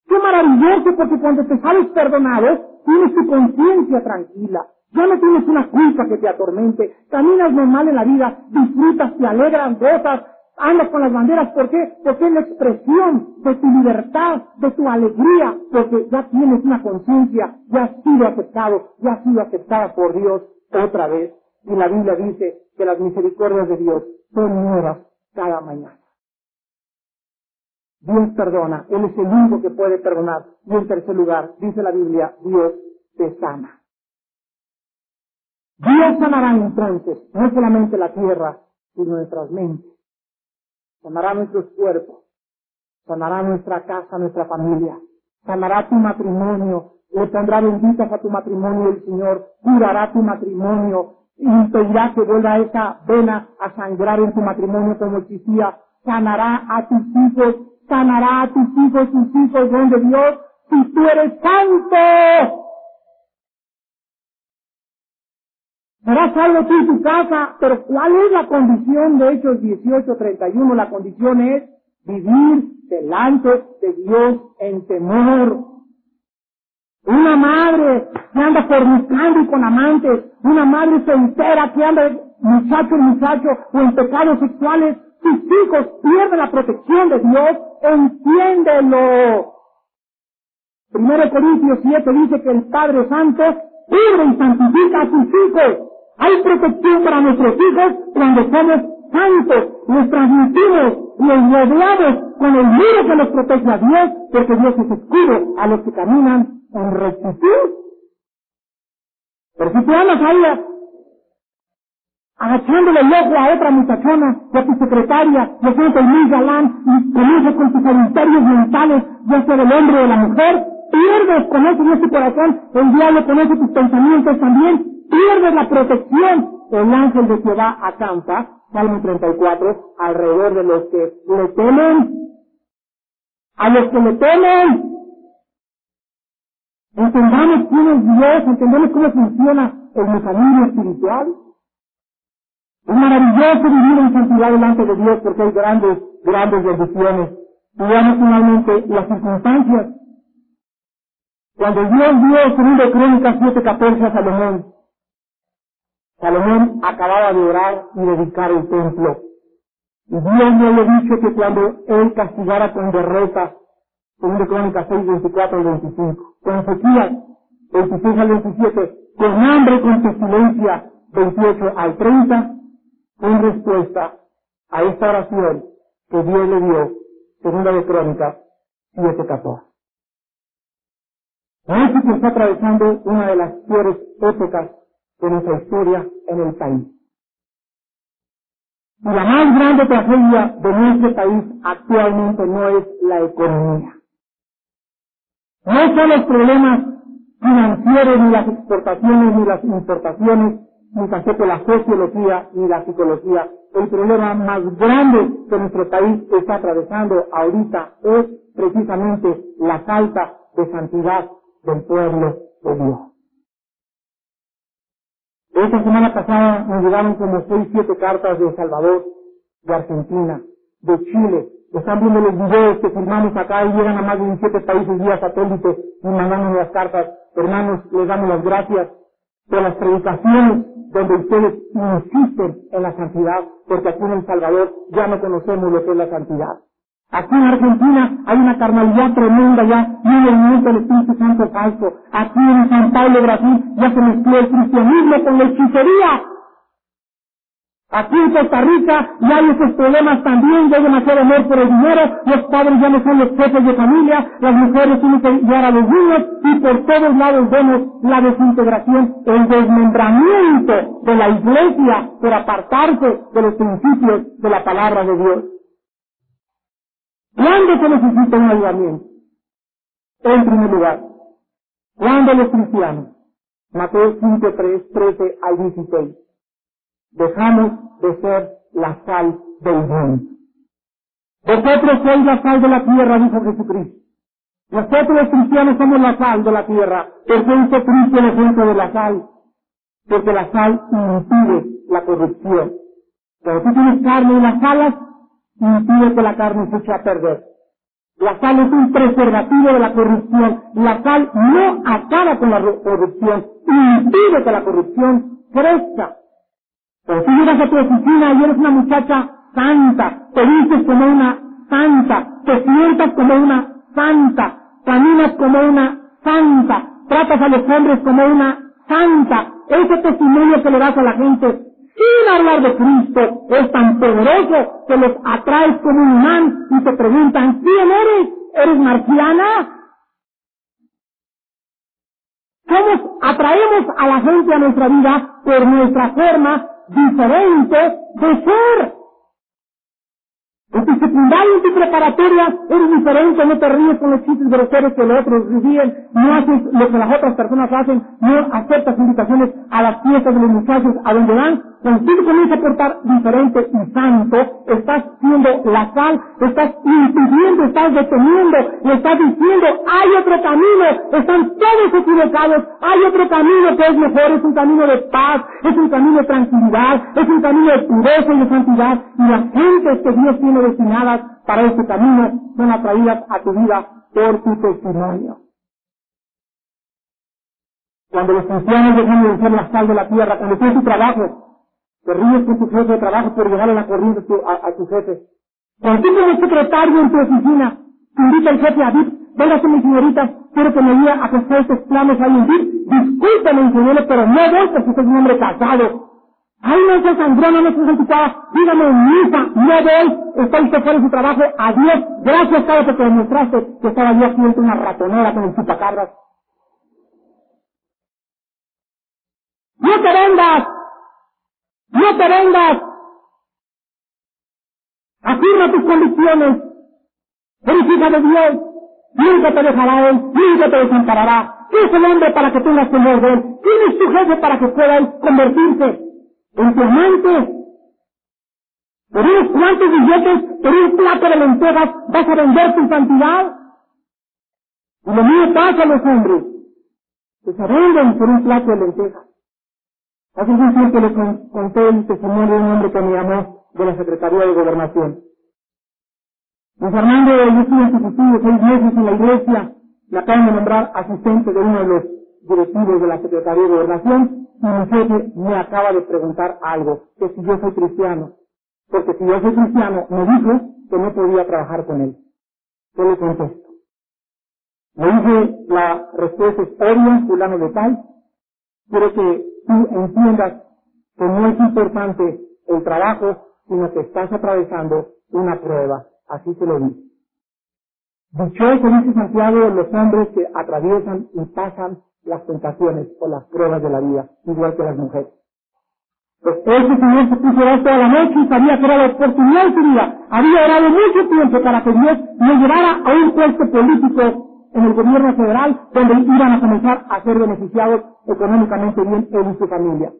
Qué maravilloso, porque cuando te sabes perdonado, tienes tu conciencia tranquila. Ya no tienes una culpa que te atormente. Caminas normal en la vida, disfrutas, te alegran, gozas, andas con las banderas. ¿Por qué? Porque es la expresión de tu libertad, de tu alegría, porque ya tienes una conciencia, ya has sido aceptado, ya has sido aceptada por Dios otra vez. Y la Biblia dice que las misericordias de Dios son nuevas cada mañana. Dios perdona, Él es el único que puede perdonar. Y en tercer lugar, dice la Biblia, Dios te sana. Dios sanará entonces, no solamente la tierra, sino nuestras mentes. Sanará nuestros cuerpos. sanará nuestra casa, nuestra familia, sanará tu matrimonio, le pondrá benditas a tu matrimonio el Señor, curará tu matrimonio, impedirá que vuelva esa vena a sangrar en tu matrimonio como existía, sanará a tus hijos, sanará a tus hijos, tus hijos, donde Dios, si tú eres santo. Serás salvo tú y tu casa, pero ¿cuál es la condición de Hechos 18:31? La condición es vivir delante de Dios en temor. Una madre que anda fornicando y con amantes, una madre soltera que anda muchacho en muchacho o en pecados sexuales, tus hijos pierden la protección de Dios, entiéndelo. Primero Corintios 7 dice que el Padre Santo cubre y santifica a sus hijos. Hay protección para nuestros hijos cuando somos santos, los transmitimos, los rodeamos con el muro que nos protege a Dios, porque Dios es escudo a los que caminan en rectitud. Pero si tú andas ahí agachándole el ojo a otra muchachona, y a tu secretaria, y haciendo el muy galán, y comienza con tus adulterios mentales, ya sea del hombre o la mujer, pierdes, conoces nuestro corazón, el diablo conoce tus pensamientos también, pierdes la protección. El ángel de Jehová acampa, Salmo 34, alrededor de los que le temen. A los que le temen. Entendamos quién es Dios, entendemos cómo funciona el mecanismo espiritual. Es maravilloso vivir en santidad delante de Dios porque hay grandes, grandes bendiciones. Y veamos finalmente las circunstancias. Cuando Dios dio, segundo Crónicas 7.14 a Salomón, Salomón acababa de orar y dedicar el templo. Y Dios le había dicho que cuando él castigara con derrota, segundo Crónicas 6, 24 y 25, con sequía, 26 al 27, con hambre, con pestilencia, 28 al 30, en respuesta a esta oración que Dios le dio, segunda de Crónicas 7, 14. México está atravesando una de las peores épocas de nuestra historia en el país. Y la más grande tragedia de nuestro país actualmente no es la economía. No son los problemas financieros, ni las exportaciones, ni las importaciones, ni tampoco la sociología, ni la psicología. El problema más grande que nuestro país está atravesando ahorita es precisamente la falta de santidad del pueblo de Dios. Esta semana pasada nos llegaron como seis, siete cartas de El Salvador, de Argentina, de Chile. Están viendo los videos que firmamos acá y llegan a más de 17 países vía satélite y mandamos las cartas. Hermanos, les damos las gracias por las predicaciones donde ustedes insisten en la santidad, porque aquí en El Salvador ya no conocemos lo que es la santidad. Aquí en Argentina hay una carnalidad tremenda ya y un movimiento del Espíritu Santo falso. Aquí en San Paulo, Brasil, ya se mezcló el cristianismo con la hechicería. Aquí en Costa Rica ya hay esos problemas también, ya hay demasiado amor por el dinero, los padres ya no son los jefes de familia, las mujeres tienen que llevar a los niños y por todos lados vemos la desintegración, el desmembramiento de la iglesia por apartarse de los principios de la palabra de Dios. ¿Cuándo se necesita un ayudamiento? En primer lugar, cuando los cristianos, Mateo 5, 3, 13 al 16, dejamos de ser la sal del mundo. Vosotros sois la sal de la tierra, dijo Jesucristo. Nosotros los cristianos somos la sal de la tierra. ¿Por qué hizo Cristo el ejemplo de la sal? Porque la sal impide la corrupción. Cuando tú tienes carne y las impide que la carne se a perder. La sal es un preservativo de la corrupción. La sal no acaba con la corrupción, impide que la corrupción crezca. Pero si llegas a tu oficina y eres una muchacha santa, te dices como una santa, te sientas como una santa, caminas como una santa, tratas a los hombres como una santa, ese testimonio que le das a la gente sin hablar de Cristo es tan poderoso que los atraes como un imán y te preguntan, ¿quién eres? ¿Eres marciana? ¿Cómo atraemos a la gente a nuestra vida por nuestra forma diferente de ser? En tu secundaria, en tu preparatoria, eres diferente, no te ríes con los chistes groseros que los otros ríen, no haces lo que las otras personas hacen, no aceptas invitaciones a las fiestas de los muchachos a donde van, cuando tú comienzas a portar diferente y santo, estás siendo la sal, estás impidiendo, estás deteniendo, y estás diciendo, hay otro camino, están todos equivocados, hay otro camino que es mejor, es un camino de paz, es un camino de tranquilidad, es un camino de pureza y de santidad, y las gentes que Dios tiene destinadas para este camino son atraídas a tu vida por tu testimonio. Cuando los cristianos dejan de ser la sal de la tierra, cuando tú tu trabajo, te ríes con tu jefe de trabajo por llegar a la corriente a, tu jefe. Cuando tú como secretario en tu oficina, te invita el jefe a VIP, véngase mi señorita, quiero que me diga a que estos planes ahí en VIP, discúlpeme ingeniero, pero no voy porque es un hombre casado, Ay, no seas sangrona, no seas anticuada. Dígame, misa, no voy. Está usted fuera de su trabajo. Adiós. Gracias, Cabo, porque demostraste que estaba yo haciendo una ratonera con el chupacabras. ¡No te vendas! ¡No te vendas! Afirma tus convicciones. Hija de Dios. Nunca te dejará Él, nunca te desamparará. ¿Quién es el hombre para que tengas temor de Él? ¿Quién es tu jefe para que pueda Él convertirse? en tu amante. Por unos cuantos billetes, por un plato de lentejas, vas a vender tu santidad. Y lo mismo pasa a los hombres, que se venden por un plato de lentejas. Hace un tiempo le conté el testimonio de un hombre que me llamó de la Secretaría de Gobernación. Don Fernando, yo estuve su seis meses en la iglesia, me acaban de nombrar asistente de uno de los directivos de la Secretaría de Gobernación, y mi jefe me acaba de preguntar algo, que si yo soy cristiano. Porque si yo soy cristiano, me dijo que no podía trabajar con él. Yo le contesto. Me dije, la respuesta es obvia, fulano de tal. Quiero que tú entiendas que no es importante el trabajo, sino que estás atravesando una prueba. Así se lo dice. Dichosos, dice Santiago, los hombres que atraviesan y pasan las tentaciones o las pruebas de la vida, igual que las mujeres. Pues ese señor se puso a toda la noche y sabía que era la oportunidad de su vida. Había orado mucho tiempo para que Dios lo llevara a un puesto político en el gobierno federal donde iban a comenzar a ser beneficiados económicamente bien él y su familia.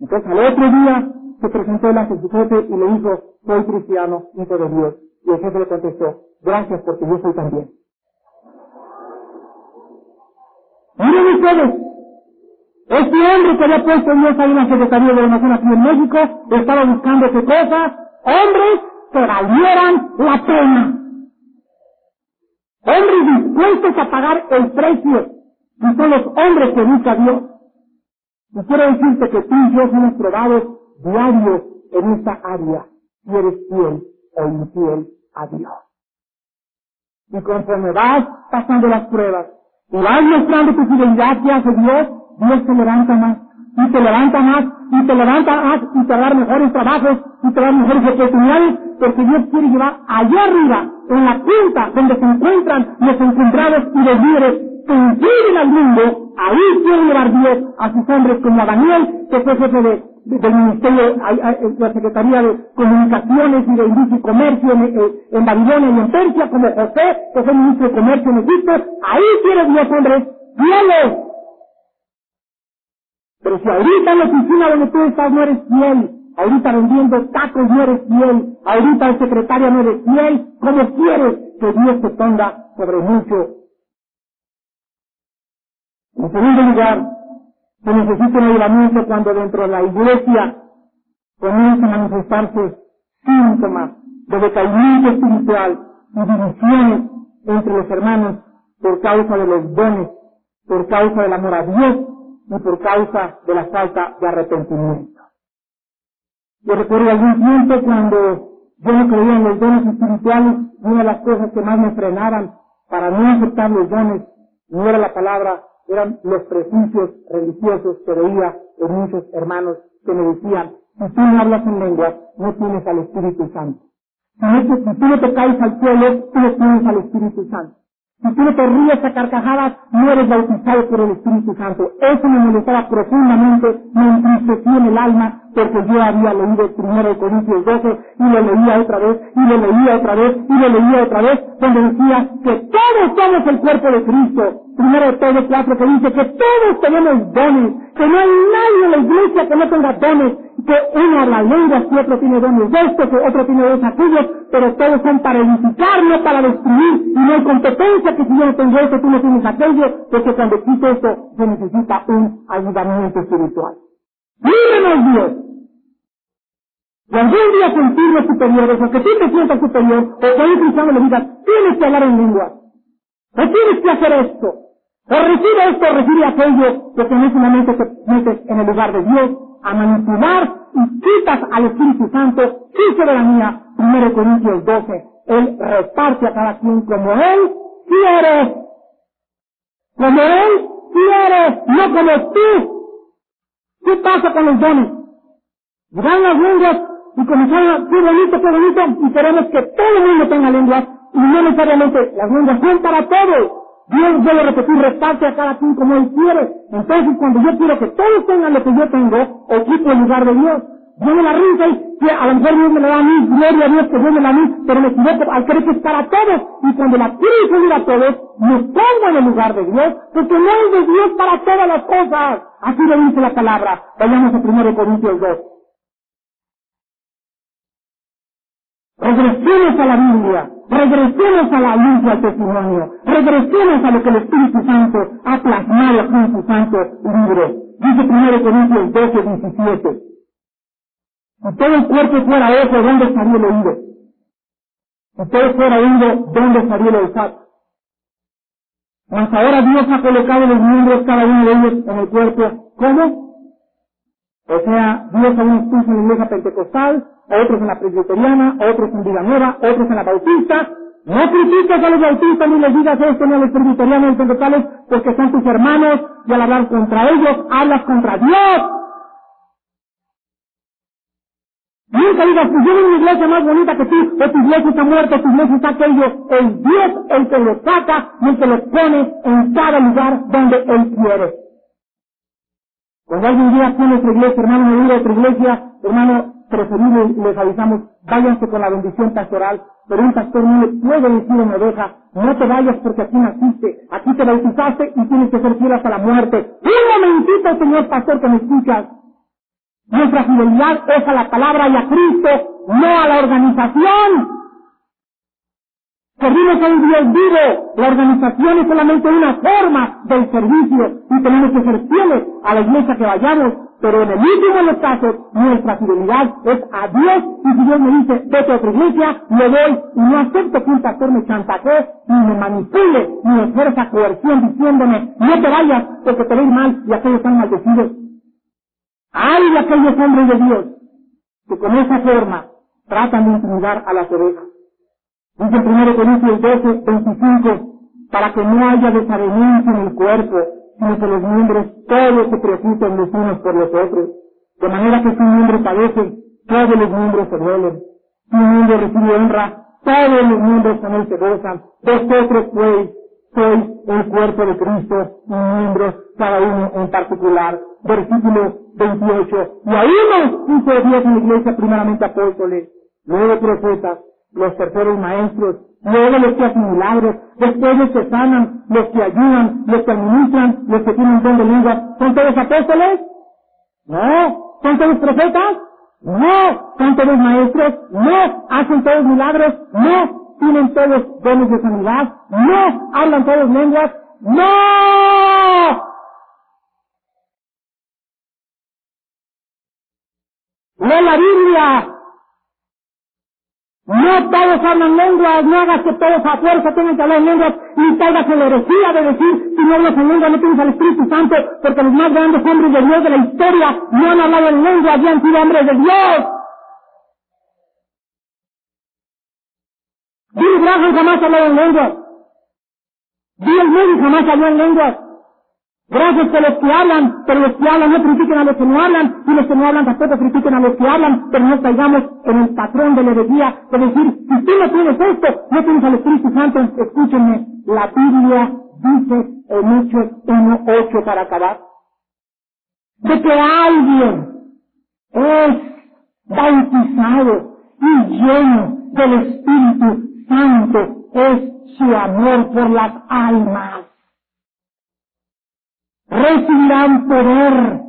Entonces al otro día se presentó el su jefe y le dijo, soy cristiano, hijo de Dios. Y el jefe le contestó, gracias porque yo soy también. Miren ustedes, este hombre que había puesto Dios ahí en la Secretaría de Nación aquí en México estaba buscando qué cosas, hombres que valieran la pena. Hombres dispuestos a pagar el precio. Y son los hombres que busca Dios. Y quiero decirte que tú y yo somos probados diarios en esta área. Si eres fiel o infiel a Dios. Y conforme vas pasando las pruebas, y vas mostrando tu fidelidad que hace Dios, Dios te levanta más, y te levanta más, y te levanta más, y te da mejores trabajos, y te da mejores oportunidades, porque Dios quiere llevar allá arriba, en la punta, donde se encuentran los encontrados y los líderes que incluyen al mundo, ahí quiere llevar Dios a sus hombres como a Daniel, que fue jefe de, del Ministerio, de la Secretaría de Comunicaciones y de Industria y Comercio en, en, Babilonia y en Persia, como José, que fue ministro de Comercio en Egipto, ahí quiere Dios hombres fieles. Pero si ahorita en la oficina donde tú estás no eres fiel, ahorita vendiendo tacos no eres fiel, ahorita el secretario no eres fiel, ¿cómo quieres que Dios te ponga sobre mucho? En segundo lugar, se necesita un cuando dentro de la iglesia comienzan a manifestarse síntomas de decaimiento espiritual y divisiones entre los hermanos por causa de los dones, por causa del amor a Dios y por causa de la falta de arrepentimiento. Yo recuerdo algún tiempo cuando yo no creía en los dones espirituales, una de las cosas que más me frenaban para no aceptar los dones no era la palabra eran los prejuicios religiosos que veía en muchos hermanos que me decían, si tú no hablas en lengua, no tienes al Espíritu Santo. Si, si tú no te al suelo, tú no tienes al Espíritu Santo. Si tú no te ríes a carcajadas, no eres bautizado por el Espíritu Santo. Eso me molestaba profundamente, me entristeció en el alma, porque yo había leído primero Corintios 12 y lo leía otra vez y lo leía otra vez y lo leía otra vez, donde decía que todos somos el cuerpo de Cristo. Primero Pedro 4 que dice que todos tenemos dones, que no hay nadie en la iglesia que no tenga dones, que uno habla lenguas, que otro tiene dones de esto, que otro tiene dones aquellos, pero todos son para edificar, no para destruir, y no hay competencia que si yo no tengo esto, tú no tienes aquello, porque cuando existe esto se necesita un ayudamiento espiritual. Líbranos Dios. Y algún día sentirnos superiores, o que tú te sientas superior, o que un cristiano le digas, tienes que hablar en lengua, o tienes que hacer esto, o recibe esto, o recibe aquello, porque en ese momento te metes en el lugar de Dios a manipular y quitas al Espíritu Santo su soberanía. Primero Corintios 12, Él reparte a cada quien como Él quiere. Como Él quiere, no como tú. ¿Qué pasa con los dones? Llegan las lenguas y comenzaron qué bonito, qué bonito, y queremos que todo el mundo tenga lenguas, y no necesariamente las lenguas son para todos. Dios, a repetir, reparte a cada quien como Él quiere. Entonces, cuando yo quiero que todos tengan lo que yo tengo, ocupo el lugar de Dios. Me la risa y que a lo mejor Dios me la da a mí, gloria a Dios que Dios me la da a mí, pero me equivoco al creer que es para todos. Y cuando la quiero distribuir a todos, me pongo en el lugar de Dios, porque no es de Dios para todas las cosas. Así lo dice la palabra. Vayamos a 1 Corintios 2. Regresemos a la Biblia, regresemos a la luz y testimonio, regresemos a lo que el Espíritu Santo ha plasmado aquí en su santo libro. Dice 1 Corintios 12, 17. Si todo el cuerpo fuera ojo, ¿dónde estaría el oído? Si todo fuera oído, ¿dónde estaría el olfato? Mas ahora Dios ha colocado los miembros, cada uno de ellos, en el cuerpo. ¿Cómo? O sea, Dios a unos puso en la iglesia pentecostal, otros en la presbiteriana, otros en Vida Nueva, a otros en la bautista. No critiques a los bautistas ni les digas esto ni a los presbiterianos ni pentecostales porque son tus hermanos y al hablar contra ellos hablas contra Dios. Nunca digas, pues yo en una iglesia más bonita que tú, o tu iglesia está muerta, tu iglesia está aquello. Es Dios el que lo saca y el que lo pone en cada lugar donde Él quiere. Cuando alguien llega aquí a nuestra iglesia, hermano, me diga otra iglesia, hermano, preferible les avisamos, váyanse con la bendición pastoral, pero un pastor no le puede decir a una oveja, no te vayas porque aquí naciste, aquí te bautizaste y tienes que ser fiel hasta la muerte. Un momentito, señor pastor, que me escuchas. Nuestra fidelidad es a la palabra y a Cristo, no a la organización. Servimos a un Dios vivo. La organización es solamente una forma del servicio y tenemos que ser fieles a la iglesia que vayamos. Pero en el último de los casos, nuestra fidelidad es a Dios y si Dios me dice, vete a otra iglesia, le doy y no acepto que un pastor me chantajee ni me manipule ni ejerza coerción diciéndome, no te vayas porque te ves mal y aquellos están maldecidos. Hay aquellos hombres de Dios que con esa forma tratan de intimidar a las ovejas. Dice el 1 Corintios 12, 25, para que no haya desavenencia en el cuerpo, sino que los miembros todos se preocupen los unos por los otros. De manera que si un miembro padece, todos los miembros se duelen. Si un miembro recibe honra, todos los miembros con él se gozan. Vosotros pues sois el cuerpo de Cristo y miembros cada uno en particular. Versículo 28. Y a uno puso Dios en la iglesia primeramente apóstoles, luego profetas, los terceros maestros, luego los que hacen milagros, después los que sanan, los que ayudan, los que administran, los que tienen don de lengua, ¿son todos apóstoles? No. ¿Son todos profetas? No. ¿Son todos maestros? No. ¿Hacen todos milagros? No. ¿Tienen todos dones de sanidad? No. ¿Hablan todos lenguas? No. Lee la Biblia. No todos hablan lenguas, no hagas que todos a fuerza tengan que hablar lenguas, ni caigas en la de decir, si no hablas en lengua no tienes al Espíritu Santo, porque los más grandes hombres de Dios de la historia no han hablado en lengua, habían sido hombres de Dios. Billy Graham jamás habló en lenguas. Bill Moody jamás habló en lenguas. Gracias a los que hablan, pero los que hablan no critiquen a los que no hablan, y los que no hablan tampoco critiquen a los que hablan, pero no caigamos en el patrón de la herejía de decir, si tú no tienes esto, no tienes al Espíritu Santo, escúchenme, la Biblia dice en Hechos 1.8 para acabar, de que alguien es bautizado y lleno del Espíritu Santo es su amor por las almas. Recibirán poder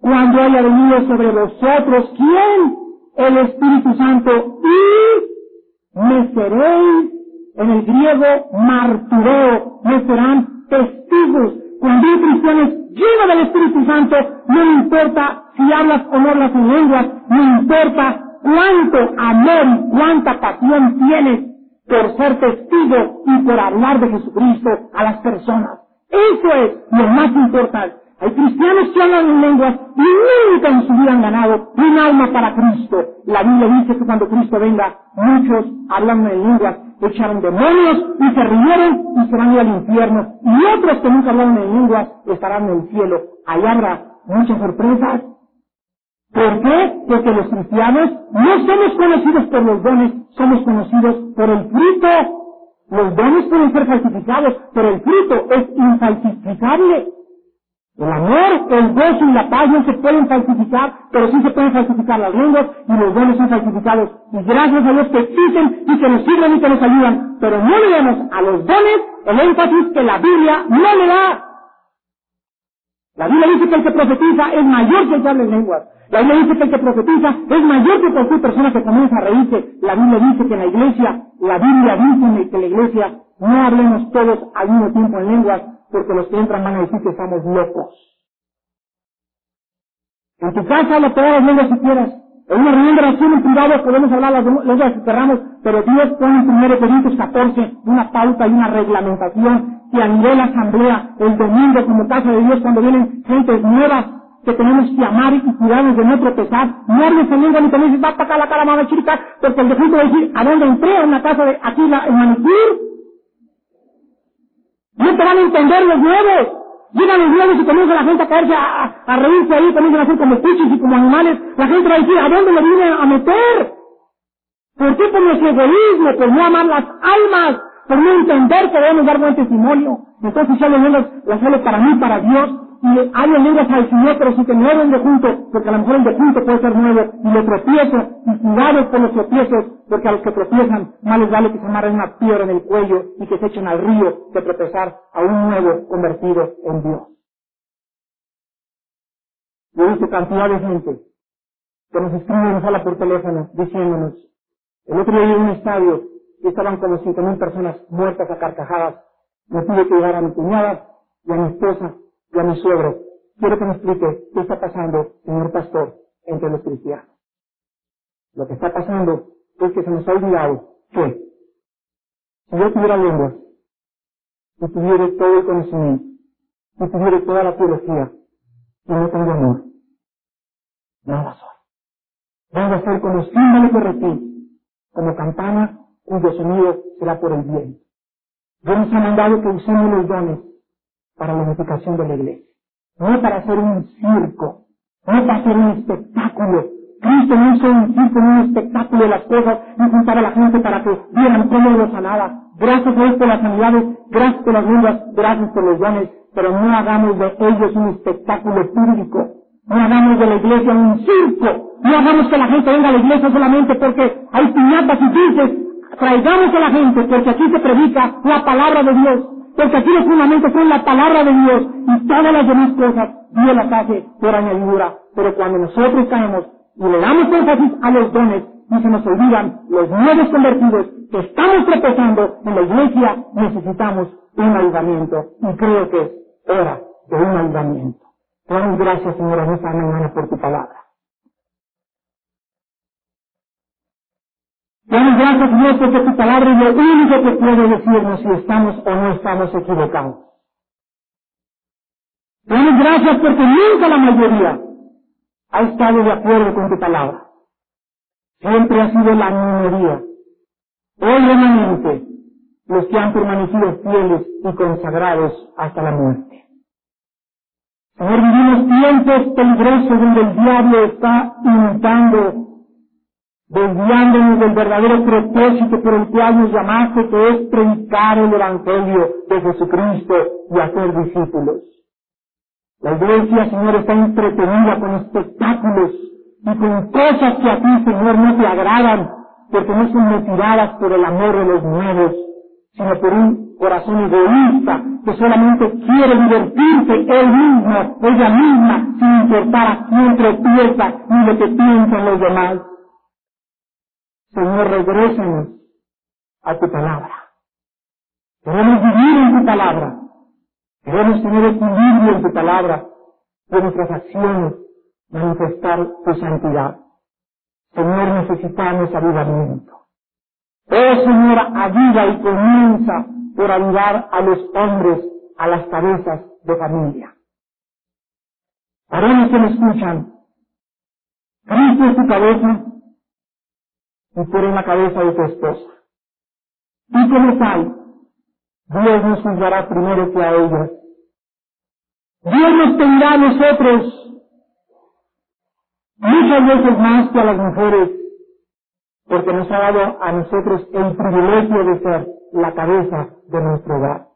cuando haya venido sobre vosotros. ¿Quién? El Espíritu Santo. Y me seréis, en el griego martureo, me serán testigos. Cuando un cristiano es del Espíritu Santo, no importa si hablas o no hablas en lenguas, no importa cuánto amor y cuánta pasión tienes por ser testigo y por hablar de Jesucristo a las personas. Eso es lo más importante. Hay cristianos que hablan en lenguas y nunca en su vida han ganado un alma para Cristo. La Biblia dice que cuando Cristo venga, muchos hablando en lenguas echaron demonios y se rieron y se van al infierno. Y otros que nunca hablaron en lenguas estarán en el cielo. Ahí habrá muchas sorpresas. ¿Por qué? Porque los cristianos no somos conocidos por los dones, somos conocidos por el fruto. Los dones pueden ser falsificados, pero el fruto es infalsificable. El amor, el gozo y la paz no se pueden falsificar, pero sí se pueden falsificar las lenguas y los dones son falsificados. Y gracias a Dios que existen y que nos sirven y que nos ayudan. Pero no le damos a los dones el énfasis que la Biblia no le da. La Biblia dice que el que profetiza es mayor que el que habla en lenguas. La Biblia dice que el que profetiza es mayor que cualquier persona que comienza a reírse. La Biblia dice que en la iglesia, la Biblia dice que en la iglesia no hablemos todos al mismo tiempo en lenguas, porque los que entran van a decir que estamos locos. En tu casa habla todas las lenguas si quieras. En una reunión de oración en privado podemos hablar las lenguas que querramos, pero Dios pone en 1 Corintios 14 una pauta y una reglamentación que a nivel asamblea, el domingo como casa de Dios, cuando vienen gentes nuevas, que tenemos que amar y cuidarnos de no tropezar, no hables en lengua ni te dices, va para acá la cara más chica, porque el defecto va a decir, ¿a dónde entré? En la casa de aquí la, el manicure. No te van a entender los nuevos. Llegan los nuevos y comienza la gente a caerse, a, a, reírse ahí, comienzan a hacer como pichos y como animales. La gente va a decir, ¿a dónde me vine a meter? ¿Por qué? Por nuestro egoísmo, por no amar las almas, por no entender que debemos dar buen testimonio. Entonces yo lenguas las solo para mí, para Dios, y hay lenguas al Señor, pero si te mueven de junto, porque a lo mejor el de junto puede ser nuevo, y le tropiezo, y cuidado por los tropiezos, porque a los que tropiezan, más les vale que se amarren una piedra en el cuello y que se echen al río que tropezar a un nuevo convertido en Dios. Yo he visto cantidad de gente que nos escribe y nos habla por teléfono diciéndonos, el otro día en un estadio y estaban como cinco mil personas muertas a carcajadas, me tuve que llevar a mi cuñada y a mi esposa y a mi suegro. Quiero que me explique qué está pasando, señor pastor, entre los cristianos. Lo que está pasando es que se nos ha olvidado que si yo tuviera lenguas, si tuviera todo el conocimiento, si tuviera toda la teología, y no tengo amor, nada soy. Vengo a ser como símbolo que repite, como campana cuyo sonido será por el bien. Dios nos ha mandado que usemos los dones para la unificación de la iglesia. No para hacer un circo, no para hacer un espectáculo. Cristo no hizo un circo, un espectáculo de las cosas y juntar a la gente para que vieran cómo lo sanaba. Gracias a Dios por las sanidades, gracias por las lenguas, gracias por los dones, pero no hagamos de ellos un espectáculo público. No hagamos de la iglesia un circo. No hagamos que la gente venga a la iglesia solamente porque hay piñatas y dulces. Traigamos a la gente porque aquí se predica la palabra de Dios. Porque aquí los fundamentos son la palabra de Dios y todas las demás cosas Dios las hace por añadidura. Pero cuando nosotros caemos y le damos énfasis a los dones y se nos olvidan los nuevos convertidos que estamos tropezando en la iglesia, necesitamos un ayudamiento. Y creo que es hora de un ayudamiento. Damos gracias, Señor, en esta mañana por tu palabra. Damos gracias, Dios, porque tu palabra es lo único que puede decirnos si estamos o no estamos equivocados. Damos gracias porque nunca la mayoría ha estado de acuerdo con tu palabra. Siempre ha sido la minoría. Hoy realmente los que han permanecido fieles y consagrados hasta la muerte. Señor, vivimos tiempos peligrosos donde el diablo está imitando desviándonos del verdadero propósito por el cual nos llamaste, que es predicar el Evangelio de Jesucristo y hacer discípulos. La iglesia, Señor, está entretenida con espectáculos, y con cosas que a ti, Señor, no te agradan, porque no son motivadas por el amor de los nuevos, sino por un corazón egoísta que solamente quiere divertirse él mismo, ella misma, sin importar a quién tropieza ni lo que piensan los demás. Señor, regrésanos a tu palabra. Queremos vivir en tu palabra. Queremos tener equilibrio en tu palabra de nuestras acciones, manifestar tu santidad. Señor, necesitamos avivamiento. Oh Señor, ayuda y comienza por ayudar a los hombres a las cabezas de familia. Varones que me escuchan, Cristo es tu cabeza y tú la cabeza de tu esposa. Y como tal, Dios nos juzgará primero que a ellas. Dios nos tendrá a nosotros muchas veces más que a las mujeres, porque nos ha dado a nosotros el privilegio de ser la cabeza de nuestro hogar.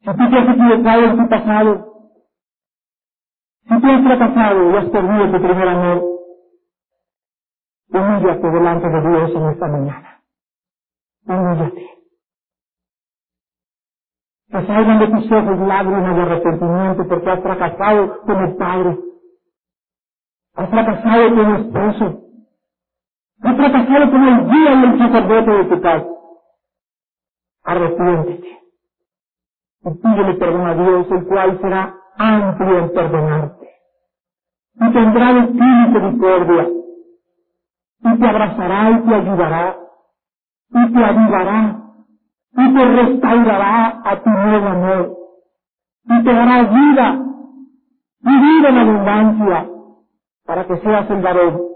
Si tú te has equivocado en tu pasado, si tú has fracasado y has perdido tu primer amor, humíllate delante de Dios en esta mañana. Humíllate. Que salgan de tus ojos lágrimas de arrepentimiento porque has fracasado como padre. Has fracasado como esposo. Has fracasado como el guía y el sacerdote de tu casa. Arrepiéntete. Y pídele perdón a Dios, el cual será amplio en perdonarte. Y tendrá de ti misericordia. Y te abrazará y te ayudará. Y te ayudará. Y te restaurará a tu nuevo amor. Y te dará vida. Y vida en abundancia. Para que seas el varón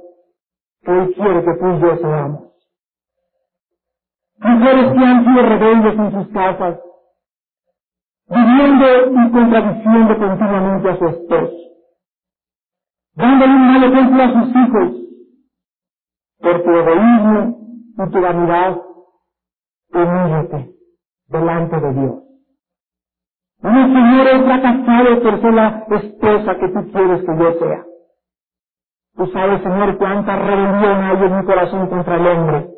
que Él quiere que tú y yo seamos. Mujeres que han sido rebeldes en sus casas, viviendo y contradiciendo continuamente a su esposo, dándole un mal ejemplo a sus hijos, por tu egoísmo y tu vanidad, humíllate delante de Dios. No, Señor, he fracasado por ser la esposa que tú quieres que yo sea. Tú sabes, Señor, cuánta rebelión hay en mi corazón contra el hombre.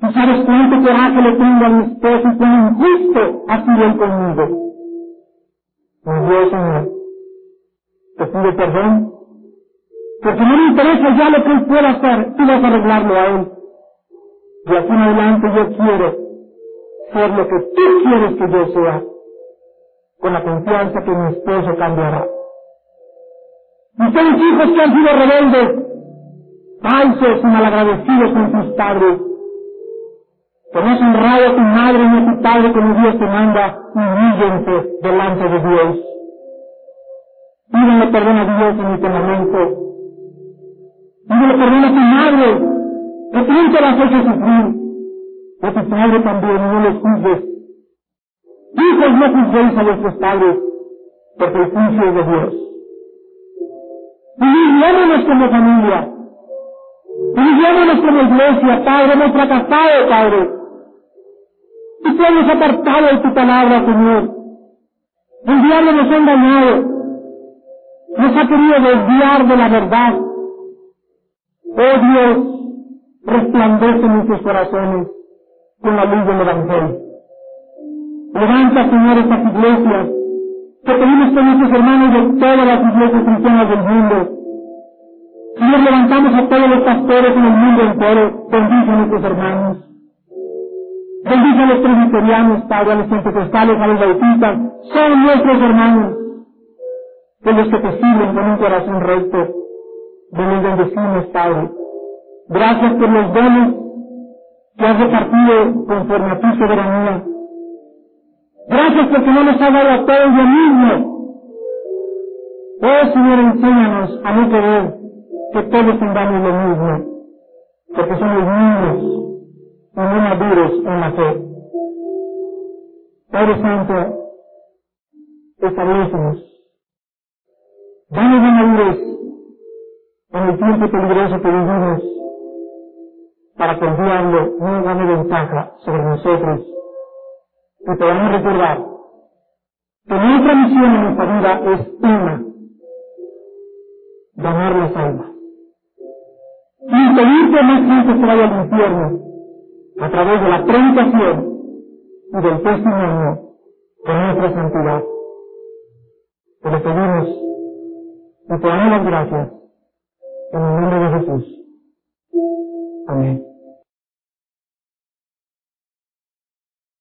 Tú sabes cuánto coraje le tengo a mi esposo y cuán injusto ha sido conmigo. Mi Dios, Señor, te pido perdón, porque no me interesa ya lo que él pueda hacer, tú vas a arreglarlo a él. De aquí en adelante yo quiero ser lo que tú quieres que yo sea, con la confianza que mi esposo cambiará. Y son hijos que han sido rebeldes, falsos y malagradecidos con sus padres, que no has honrado a tu madre ni a tu padre como Dios te manda, humíllense delante de Dios. Pídenle perdón a Dios en este momento. Pídenle perdón a tu madre, que tú te las hecho sufrir. A tu padre también, no los juzgues. Hijos, no juzguéis a vuestros padres, porque el juicio de Dios. Vivámonos como familia. Vivámonos como iglesia, Padre, hemos fracasado, Padre. Y tú hemos apartado de tu palabra, Señor. El diablo nos ha engañado. Nos ha querido desviar de la verdad. Oh Dios, resplandece en nuestros corazones con la luz del Evangelio. Levanta, Señor, estas iglesias que pedimos con nuestros hermanos de todas las iglesias cristianas del mundo. Señor, levantamos a todos los pastores en el mundo entero. Bendice a nuestros hermanos. Bendice a los presbiterianos, Padre, a los pentecostales, a los bautistas. Son nuestros hermanos. De los que te sirven con un corazón recto. De los bendecimos, Padre. Gracias por los dones que has repartido conforme a tu soberanía. Gracias porque no nos has dado a todos lo mismo. Oh Señor, enséñanos a no querer que todos tengamos lo mismo, porque somos niños y no maduros en la fe. Padre Santo, establecenos. Danos de madurez en el tiempo peligroso que vivimos para que el diablo no gane ventaja sobre nosotros y podamos recordar que nuestra misión en esta vida es una. ganar las almas. Impedir que más gente se vaya al infierno a través de la predicación y del testimonio de nuestra santidad. Te lo pedimos y te damos las gracias en el. Amén.